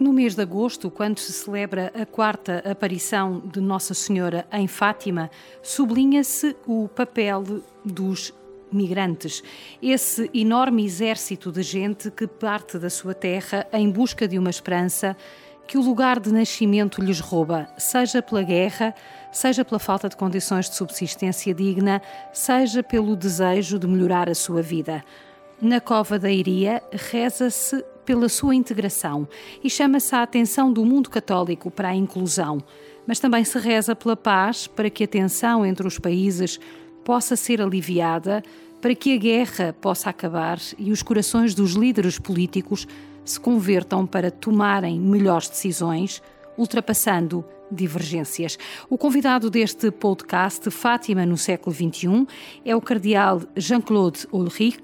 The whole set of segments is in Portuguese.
No mês de agosto, quando se celebra a quarta aparição de Nossa Senhora em Fátima, sublinha-se o papel dos migrantes, esse enorme exército de gente que parte da sua terra em busca de uma esperança que o lugar de nascimento lhes rouba, seja pela guerra, seja pela falta de condições de subsistência digna, seja pelo desejo de melhorar a sua vida. Na Cova da Iria, reza-se pela sua integração e chama-se a atenção do mundo católico para a inclusão, mas também se reza pela paz para que a tensão entre os países possa ser aliviada, para que a guerra possa acabar e os corações dos líderes políticos se convertam para tomarem melhores decisões, ultrapassando divergências. O convidado deste podcast, Fátima no século XXI, é o cardeal Jean-Claude Ulrich,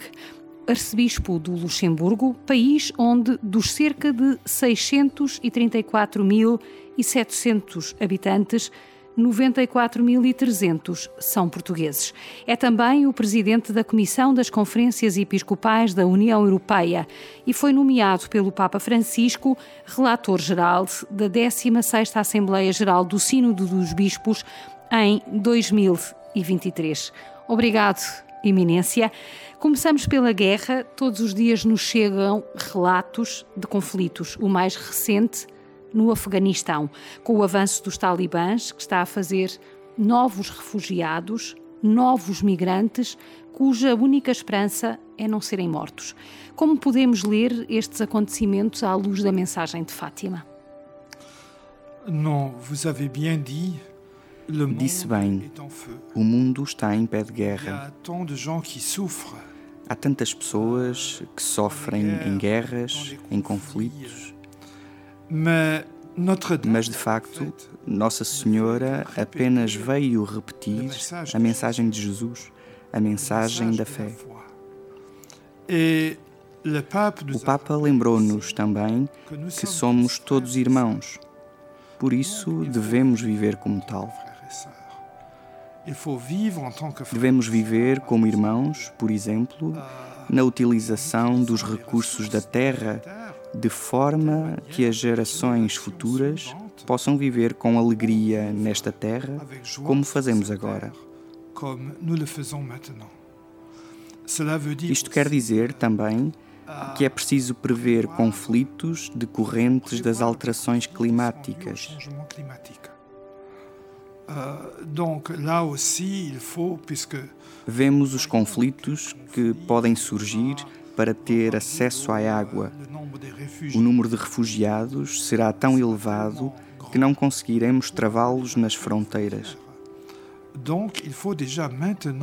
arcebispo do Luxemburgo, país onde dos cerca de 634.700 habitantes, 94.300 são portugueses. É também o presidente da Comissão das Conferências Episcopais da União Europeia e foi nomeado pelo Papa Francisco relator-geral da 16ª Assembleia Geral do Sínodo dos Bispos em 2023. Obrigado, Eminência. Começamos pela guerra. Todos os dias nos chegam relatos de conflitos. O mais recente no Afeganistão, com o avanço dos talibãs, que está a fazer novos refugiados, novos migrantes, cuja única esperança é não serem mortos. Como podemos ler estes acontecimentos à luz da mensagem de Fátima? Não, vous avez bien dit. Disse bem, o mundo está em pé de guerra. Há tantas pessoas que sofrem em guerras, em conflitos. Mas de facto, Nossa Senhora apenas veio repetir a mensagem de Jesus, a mensagem da fé. O Papa lembrou-nos também que somos todos irmãos, por isso devemos viver como tal. Devemos viver como irmãos, por exemplo, na utilização dos recursos da terra, de forma que as gerações futuras possam viver com alegria nesta terra, como fazemos agora. Isto quer dizer também que é preciso prever conflitos decorrentes das alterações climáticas. Vemos os conflitos que podem surgir para ter acesso à água. O número de refugiados será tão elevado que não conseguiremos travá-los nas fronteiras.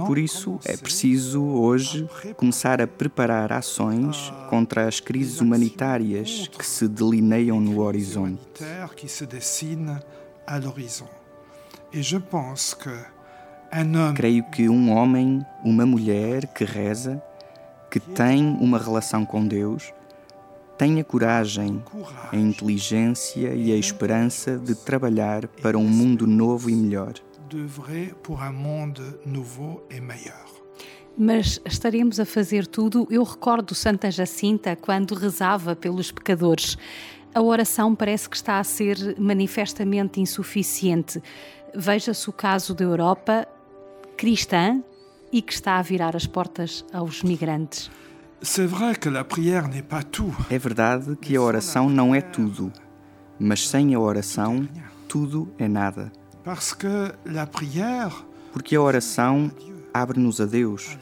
Por isso, é preciso hoje começar a preparar ações contra as crises humanitárias que se delineiam no horizonte. Creio que um homem, uma mulher que reza, que tem uma relação com Deus, tem a coragem, a inteligência e a esperança de trabalhar para um mundo novo e melhor. Mas estaremos a fazer tudo. Eu recordo Santa Jacinta quando rezava pelos pecadores. A oração parece que está a ser manifestamente insuficiente. Veja-se o caso da Europa cristã e que está a virar as portas aos migrantes. É verdade que a oração não é tudo, mas sem a oração, tudo é nada. Porque a oração abre-nos a Deus,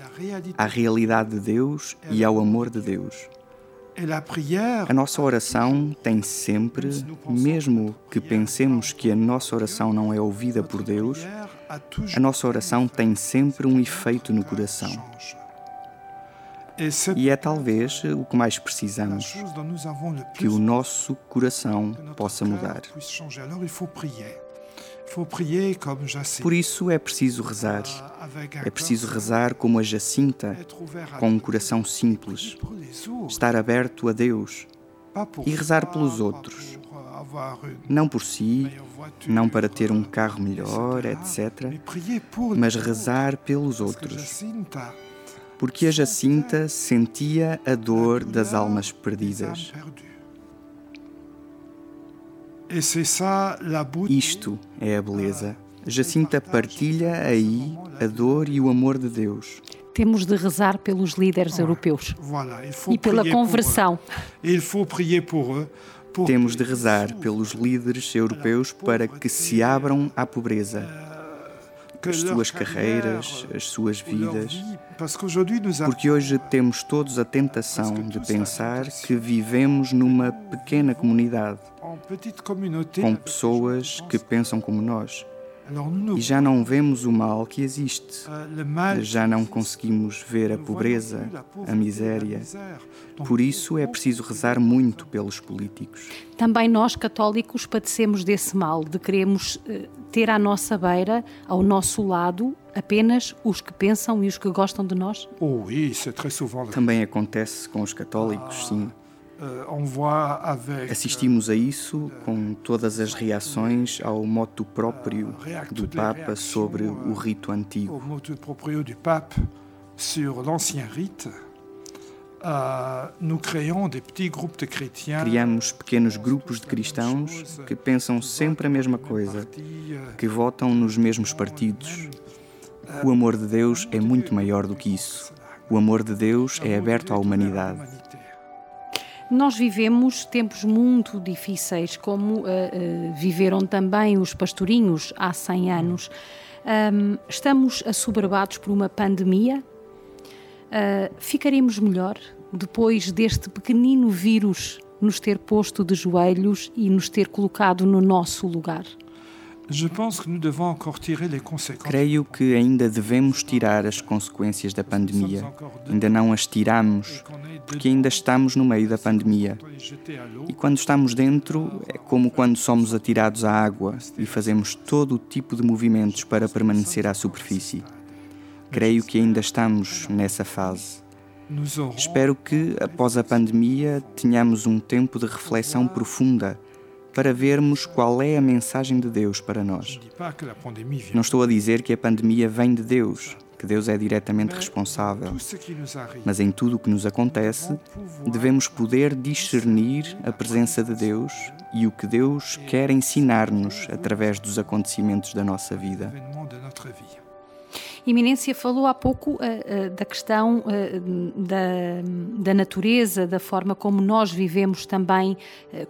à realidade de Deus e ao amor de Deus. A nossa oração tem sempre, mesmo que pensemos que a nossa oração não é ouvida por Deus, a nossa oração tem sempre um efeito no coração. E é talvez o que mais precisamos, que o nosso coração possa mudar. Por isso é preciso rezar. É preciso rezar como a Jacinta, com um coração simples, estar aberto a Deus e rezar pelos outros. Não por si, não para ter um carro melhor, etc., mas rezar pelos outros. Porque a Jacinta sentia a dor das almas perdidas. Isto é a beleza. Jacinta partilha aí a dor e o amor de Deus. Temos de rezar pelos líderes europeus e pela conversão. Temos de rezar pelos líderes europeus para que se abram à pobreza as suas carreiras, as suas vidas. Porque hoje temos todos a tentação de pensar que vivemos numa pequena comunidade, com pessoas que pensam como nós. E já não vemos o mal que existe. Euh, já não conseguimos ver a pobreza, a miséria. Por isso é preciso rezar muito pelos políticos. Também nós, católicos, padecemos desse mal, de queremos eh, ter à nossa beira, ao nosso lado, apenas os que pensam e os que gostam de nós? Oh, é Também acontece com os católicos, sim. Euh, Assistimos a isso com todas as reações ao moto próprio do Papa sobre o rito antigo. Criamos pequenos grupos de cristãos que pensam sempre a mesma coisa, que votam nos mesmos partidos. O amor de Deus é muito maior do que isso. O amor de Deus é aberto à humanidade. Nós vivemos tempos muito difíceis, como uh, uh, viveram também os pastorinhos há 100 anos. Um, estamos assoberbados por uma pandemia. Uh, ficaremos melhor depois deste pequenino vírus nos ter posto de joelhos e nos ter colocado no nosso lugar? Creio que ainda devemos tirar as consequências da pandemia. Ainda não as tiramos, porque ainda estamos no meio da pandemia. E quando estamos dentro, é como quando somos atirados à água e fazemos todo o tipo de movimentos para permanecer à superfície. Creio que ainda estamos nessa fase. Espero que, após a pandemia, tenhamos um tempo de reflexão profunda para vermos qual é a mensagem de Deus para nós. Não estou a dizer que a pandemia vem de Deus, que Deus é diretamente responsável. Mas em tudo o que nos acontece, devemos poder discernir a presença de Deus e o que Deus quer ensinar-nos através dos acontecimentos da nossa vida. Eminência falou há pouco uh, uh, da questão uh, da, da natureza, da forma como nós vivemos também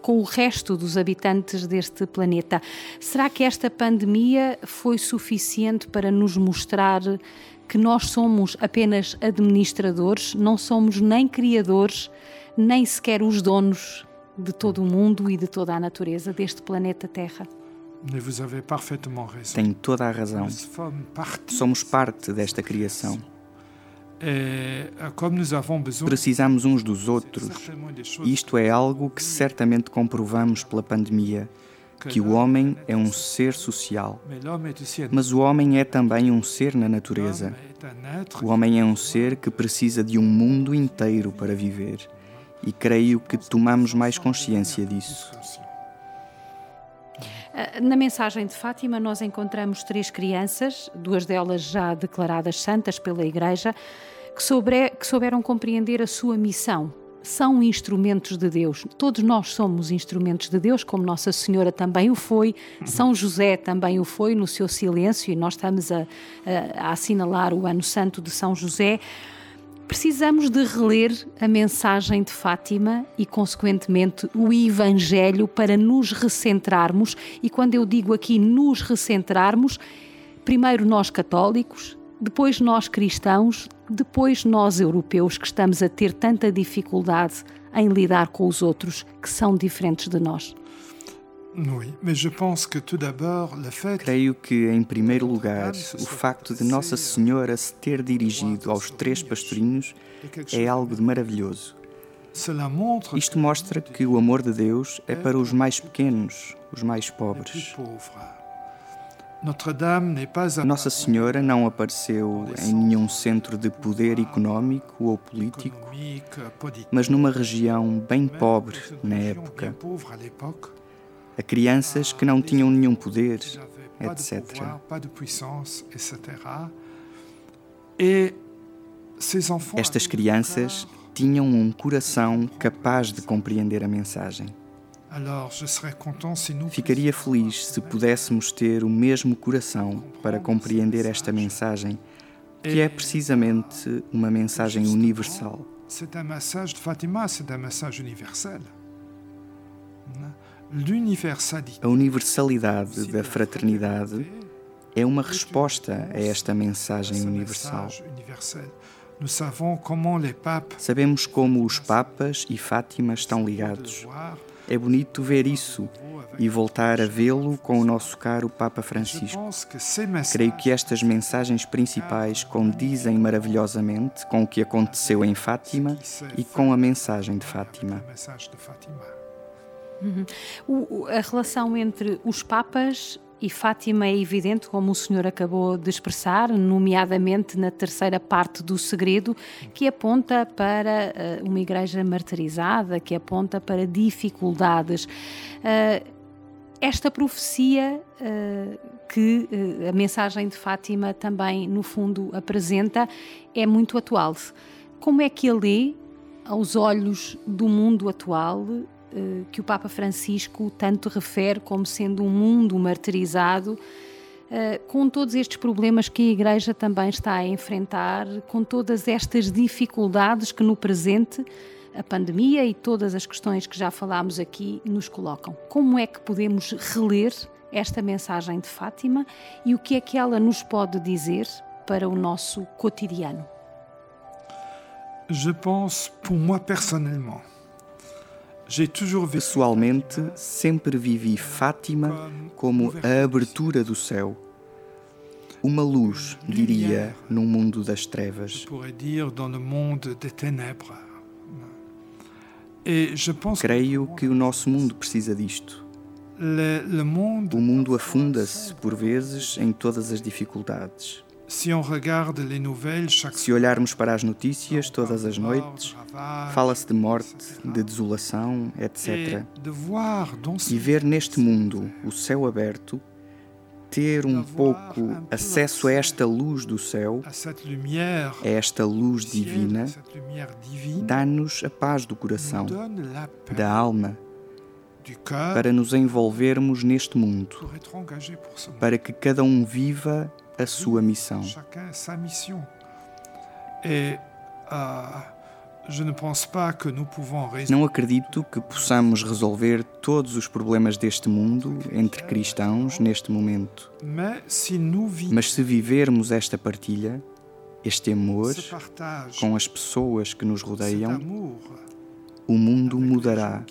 com o resto dos habitantes deste planeta. Será que esta pandemia foi suficiente para nos mostrar que nós somos apenas administradores, não somos nem criadores, nem sequer os donos de todo o mundo e de toda a natureza deste planeta Terra? Tem toda a razão. Somos parte desta criação. Precisamos uns dos outros. Isto é algo que certamente comprovamos pela pandemia que o homem é um ser social, mas o homem é também um ser na natureza. O homem é um ser que precisa de um mundo inteiro para viver, e creio que tomamos mais consciência disso. Ah, na mensagem de Fátima, nós encontramos três crianças, duas delas já declaradas santas pela Igreja, que, sobre, que souberam compreender a sua missão. São instrumentos de Deus. Todos nós somos instrumentos de Deus, como Nossa Senhora também o foi, São José também o foi no seu silêncio, e nós estamos a, a, a assinalar o Ano Santo de São José precisamos de reler a mensagem de Fátima e, consequentemente, o Evangelho para nos recentrarmos. E quando eu digo aqui nos recentrarmos, primeiro nós católicos, depois nós cristãos, depois nós europeus que estamos a ter tanta dificuldade em lidar com os outros que são diferentes de nós. Creio que, em primeiro lugar, o facto de Nossa Senhora se ter dirigido aos três pastorinhos é algo de maravilhoso. Isto mostra que o amor de Deus é para os mais pequenos, os mais pobres. Nossa Senhora não apareceu em nenhum centro de poder económico ou político, mas numa região bem pobre na época a crianças que não tinham nenhum poder, etc. Estas crianças tinham um coração capaz de compreender a mensagem. Ficaria feliz se pudéssemos ter o mesmo coração para compreender esta mensagem, que é precisamente uma mensagem universal. C'est un message de Fatima, c'est un message universel. A universalidade da fraternidade é uma resposta a esta mensagem universal. Sabemos como os Papas e Fátima estão ligados. É bonito ver isso e voltar a vê-lo com o nosso caro Papa Francisco. Creio que estas mensagens principais condizem maravilhosamente com o que aconteceu em Fátima e com a mensagem de Fátima. Uhum. O, a relação entre os Papas e Fátima é evidente, como o senhor acabou de expressar, nomeadamente na terceira parte do segredo, que aponta para uh, uma igreja martirizada, que aponta para dificuldades. Uh, esta profecia uh, que a mensagem de Fátima também, no fundo, apresenta é muito atual. Como é que a lê aos olhos do mundo atual que o Papa Francisco tanto refere como sendo um mundo martirizado, eh, com todos estes problemas que a Igreja também está a enfrentar, com todas estas dificuldades que no presente a pandemia e todas as questões que já falámos aqui nos colocam. Como é que podemos reler esta mensagem de Fátima e o que é que ela nos pode dizer para o nosso cotidiano? Je pense, pour moi personnellement, Pessoalmente, sempre vivi Fátima como a abertura do céu. Uma luz, diria, num mundo das trevas. Creio que o nosso mundo precisa disto. O mundo afunda-se, por vezes, em todas as dificuldades. Se olharmos para as notícias todas as noites, fala-se de morte, de desolação, etc. E ver neste mundo o céu aberto, ter um pouco acesso a esta luz do céu, a esta luz divina, dá-nos a paz do coração, da alma, para nos envolvermos neste mundo, para que cada um viva a sua missão. Não acredito que possamos resolver todos os problemas deste mundo entre cristãos neste momento. Mas se vivermos esta partilha, este amor com as pessoas que nos rodeiam, o mundo mudará.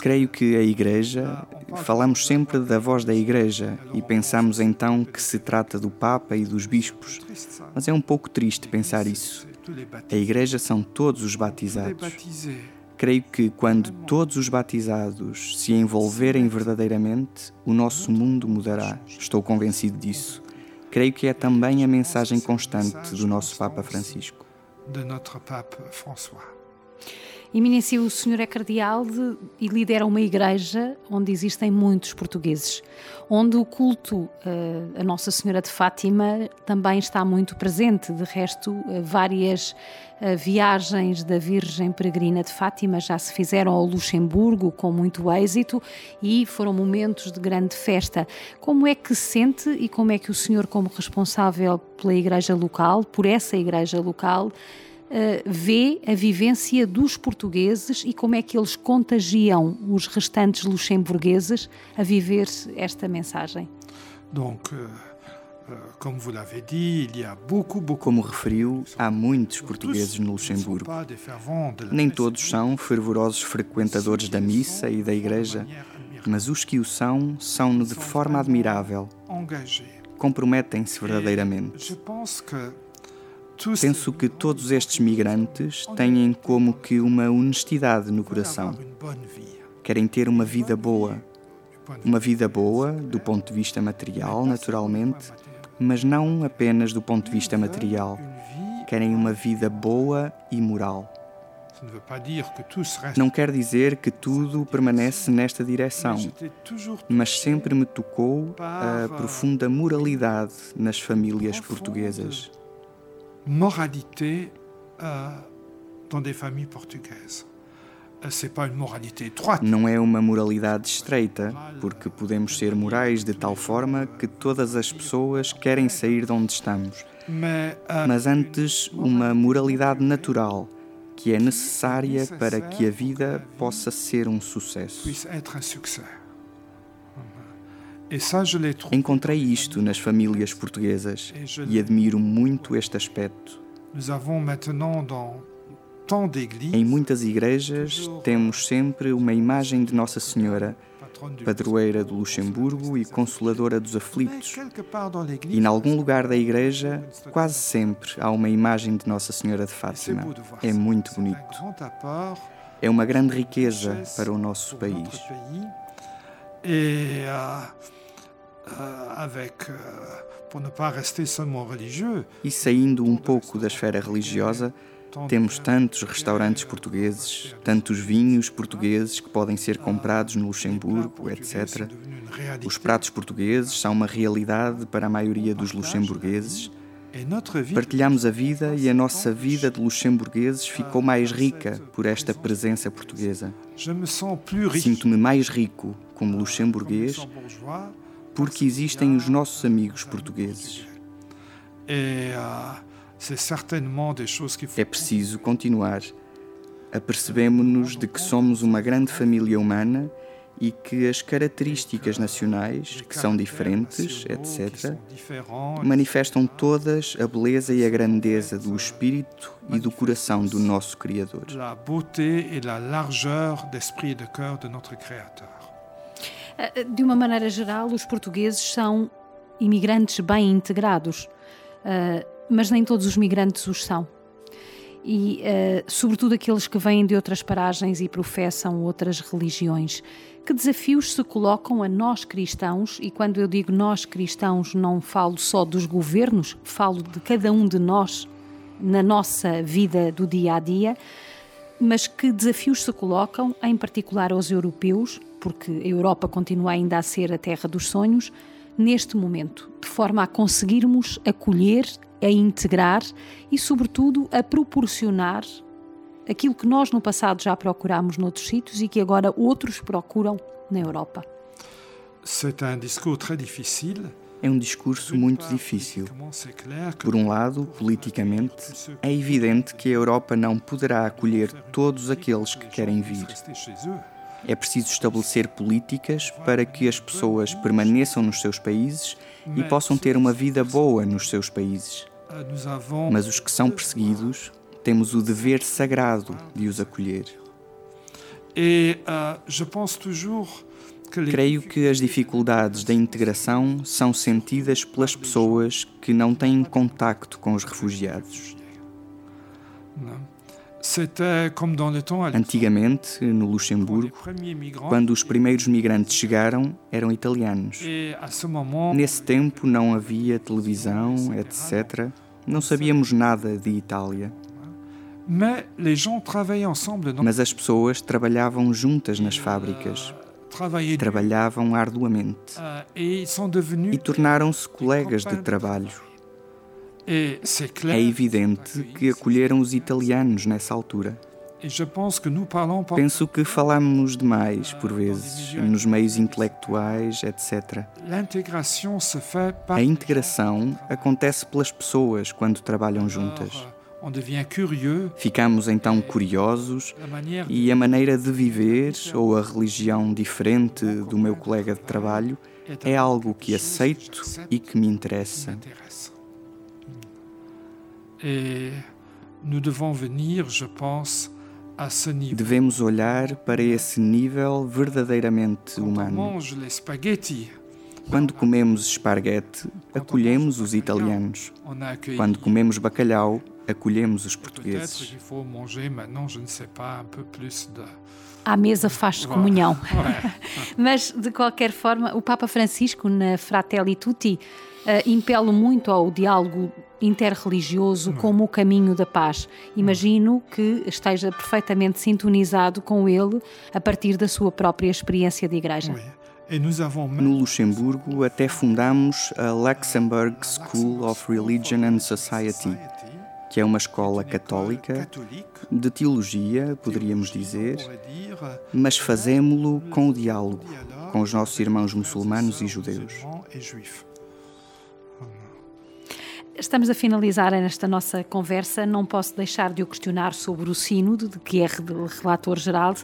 Creio que a Igreja, falamos sempre da voz da Igreja e pensamos então que se trata do Papa e dos bispos, mas é um pouco triste pensar isso. A Igreja são todos os batizados. Creio que quando todos os batizados se envolverem verdadeiramente, o nosso mundo mudará. Estou convencido disso. Creio que é também a mensagem constante do nosso Papa Francisco. De notre Pape François. Eminência, o senhor é cardeal de, e lidera uma igreja onde existem muitos portugueses, onde o culto uh, a Nossa Senhora de Fátima também está muito presente. De resto, uh, várias uh, viagens da Virgem Peregrina de Fátima já se fizeram ao Luxemburgo com muito êxito e foram momentos de grande festa. Como é que se sente e como é que o senhor, como responsável pela igreja local, por essa igreja local, vê a vivência dos portugueses e como é que eles contagiam os restantes luxemburgueses a viver esta mensagem? Donc, euh, euh, como referiu, há muitos portugueses no Luxemburgo. Nem todos são fervorosos frequentadores da missa e da igreja, mas os que o são, são de forma admirável. Comprometem-se verdadeiramente. Penso que todos estes migrantes têm como que uma honestidade no coração. Querem ter uma vida boa. Uma vida boa do ponto de vista material, naturalmente, mas não apenas do ponto de vista material. Querem uma vida boa e moral. Não quer dizer que tudo permanece nesta direção, mas sempre me tocou a profunda moralidade nas famílias portuguesas moralité euh, dans des familles portugaises. Não é uma moralidade estreita, porque podemos ser morais de tal forma que todas as pessoas querem sair de onde estamos. Mas antes, uma moralidade natural, que é necessária para que a vida possa ser um sucesso. Encontrei isto nas famílias portuguesas e admiro muito este aspecto. Em muitas igrejas temos sempre uma imagem de Nossa Senhora, padroeira do Luxemburgo e consoladora dos aflitos. E em algum lugar da igreja, quase sempre há uma imagem de Nossa Senhora de Fátima. É muito bonito. É uma grande riqueza para o nosso país. Euh, avec, euh, seulement religieux. E saindo um pouco da esfera religiosa, temos tantos restaurantes portugueses, tantos vinhos portugueses que podem ser comprados no Luxemburgo, etc. Os pratos portugueses são uma realidade para a maioria dos luxemburgueses. Partilhamos a vida e a nossa vida de luxemburgueses ficou mais rica por esta presença portuguesa. Sinto-me mais rico como luxemburguês porque existem os nossos amigos portugueses. É preciso continuar. Apercebemos-nos de que somos uma grande família humana e que as características nacionais, que são diferentes, etc., manifestam todas a beleza e a grandeza do espírito e do coração do nosso Criador. Eh, de uma maneira geral, os portugueses são imigrantes bem integrados. Uh, mas nem todos os migrantes os são. E, uh, sobretudo, aqueles que vêm de outras paragens e professam outras religiões. Que desafios se colocam a nós cristãos? E quando eu digo nós cristãos, não falo só dos governos, falo de cada um de nós na nossa vida do dia a dia. Mas que desafios se colocam, em particular aos europeus, porque a Europa continua ainda a ser a terra dos sonhos, neste momento, de forma a conseguirmos acolher, a integrar e, sobretudo, a proporcionar aquilo que nós no passado já procurámos noutros sítios e que agora outros procuram na Europa. É um discurso muito difícil. Por um lado, politicamente, é evidente que a Europa não poderá acolher todos aqueles que querem vir. É preciso estabelecer políticas para que as pessoas permaneçam nos seus países e possam ter uma vida boa nos seus países. Mas os que são perseguidos, temos o dever sagrado de os acolher. Euh, Creio que as dificuldades da integração são sentidas pelas pessoas que não têm contacto com os refugiados. Antigamente, no Luxemburgo, quando os primeiros migrantes chegaram, eram italianos. Nesse tempo não havia televisão, etc. Não sabíamos nada de Itália. Mas as pessoas trabalhavam juntas nas fábricas. Trabalhavam arduamente. E tornaram-se colegas de trabalho. É evidente que acolheram os italianos nessa altura. Penso que falamos demais, por vezes, nos meios intelectuais, etc. A integração acontece pelas pessoas quando trabalham juntas. Ficamos então curiosos e a maneira de viver ou a religião diferente do meu colega de trabalho é algo que aceito e que me interessa. Et nous devons venir, je pense, à ce niveau. Devemos olhar para esse nível verdadeiramente humano. Quando comemos esparguete, acolhemos os italianos. Quando comemos bacalhau, acolhemos os portugueses. À mesa faz comunhão. Mas, de qualquer forma, o Papa Francisco, na Fratelli Tutti, uh, impele muito ao diálogo interreligioso como o caminho da paz. Imagino que esteja perfeitamente sintonizado com ele a partir da sua própria experiência de igreja. No Luxemburgo, até fundamos a Luxembourg School of Religion and Society, que que é uma escola católica, de teologia, poderíamos dizer, mas fazemo-lo com o diálogo com os nossos irmãos muçulmanos e judeus. Estamos a finalizar nesta nossa conversa. Não posso deixar de o questionar sobre o Sínodo, de que é relator geral.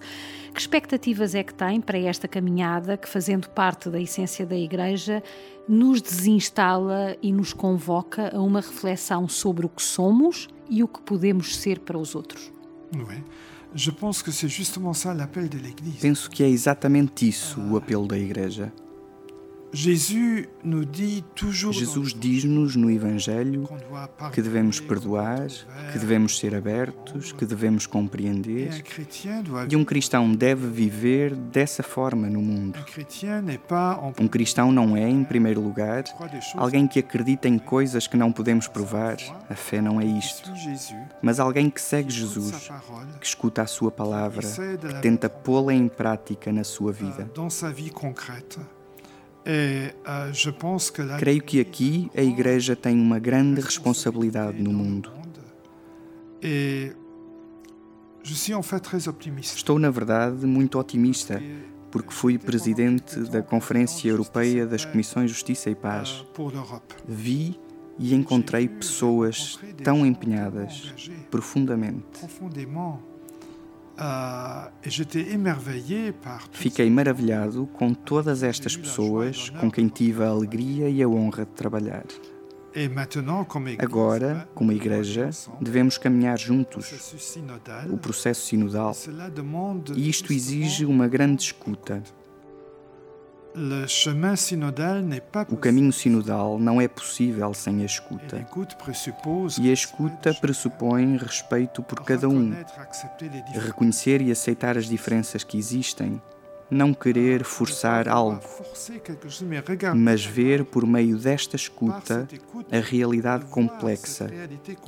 Que expectativas é que tem para esta caminhada que, fazendo parte da essência da Igreja, nos desinstala e nos convoca a uma reflexão sobre o que somos e o que podemos ser para os outros? Penso que é exatamente isso o apelo da Igreja. Jesus diz-nos no Evangelho que devemos perdoar, que devemos ser abertos, que devemos compreender. E um cristão deve viver dessa forma no mundo. Um cristão não é, em primeiro lugar, alguém que acredita em coisas que não podemos provar. A fé não é isto. Mas alguém que segue Jesus, que escuta a sua palavra, que tenta pô-la em prática na sua vida. Creio que aqui a Igreja tem uma grande responsabilidade no mundo. Estou, na verdade, muito otimista, porque fui presidente da Conferência Europeia das Comissões Justiça e Paz. Vi e encontrei pessoas tão empenhadas, profundamente. Ah, Fiquei maravilhado com todas estas pessoas com quem tive a alegria e a honra de trabalhar. Agora, como Igreja, devemos caminhar juntos o processo sinodal. E isto exige uma grande escuta. O caminho sinodal não é possível sem a escuta. E a escuta pressupõe respeito por cada um, reconhecer e aceitar as diferenças que existem, não querer forçar algo, mas ver por meio desta escuta a realidade complexa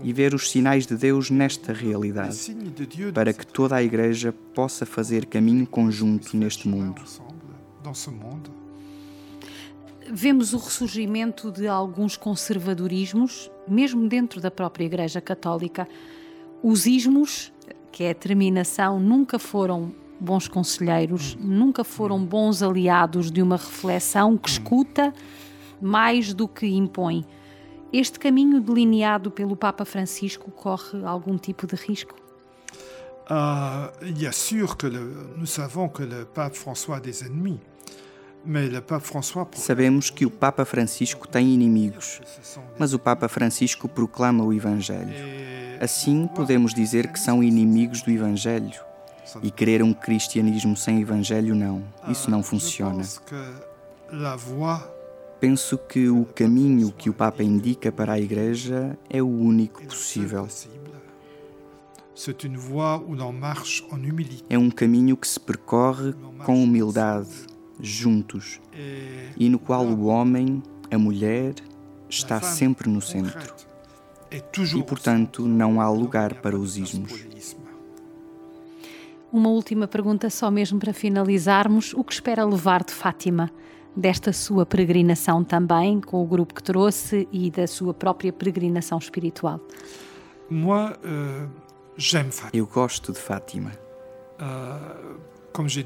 e ver os sinais de Deus nesta realidade, para que toda a Igreja possa fazer caminho conjunto neste mundo vemos o ressurgimento de alguns conservadorismos, mesmo dentro da própria Igreja Católica. Os ismos, que é a terminação, nunca foram bons conselheiros, nunca foram bons aliados de uma reflexão que escuta mais do que impõe. Este caminho delineado pelo Papa Francisco corre algum tipo de risco? Uh, il sûr que le, nous savons que le pape François a des ennemis. Sabemos que o Papa Francisco tem inimigos, mas o Papa Francisco proclama o Evangelho. Assim, podemos dizer que são inimigos do Evangelho. E querer um cristianismo sem Evangelho, não. Isso não funciona. Penso que o caminho que o Papa indica para a Igreja é o único possível. É um caminho que se percorre com humildade juntos e no qual o homem, a mulher, está sempre no centro. E, portanto, não há lugar para os ismos. Uma última pergunta, só mesmo para finalizarmos. O que espera levar de Fátima, desta sua peregrinação também, com o grupo que trouxe e da sua própria peregrinação espiritual? Euh, Eu gosto de Fátima.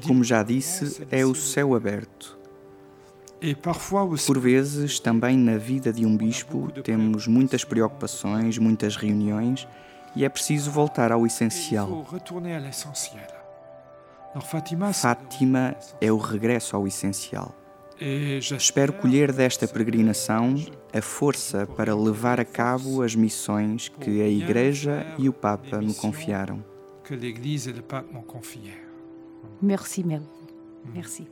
Como já disse, é o céu aberto. Por vezes, também na vida de um bispo, temos muitas preocupações, muitas reuniões e é preciso voltar ao essencial. Fátima é o regresso ao essencial. Espero colher desta peregrinação a força para levar a cabo as missões que a Igreja e o Papa me confiaram. Merci, Mel. Merci.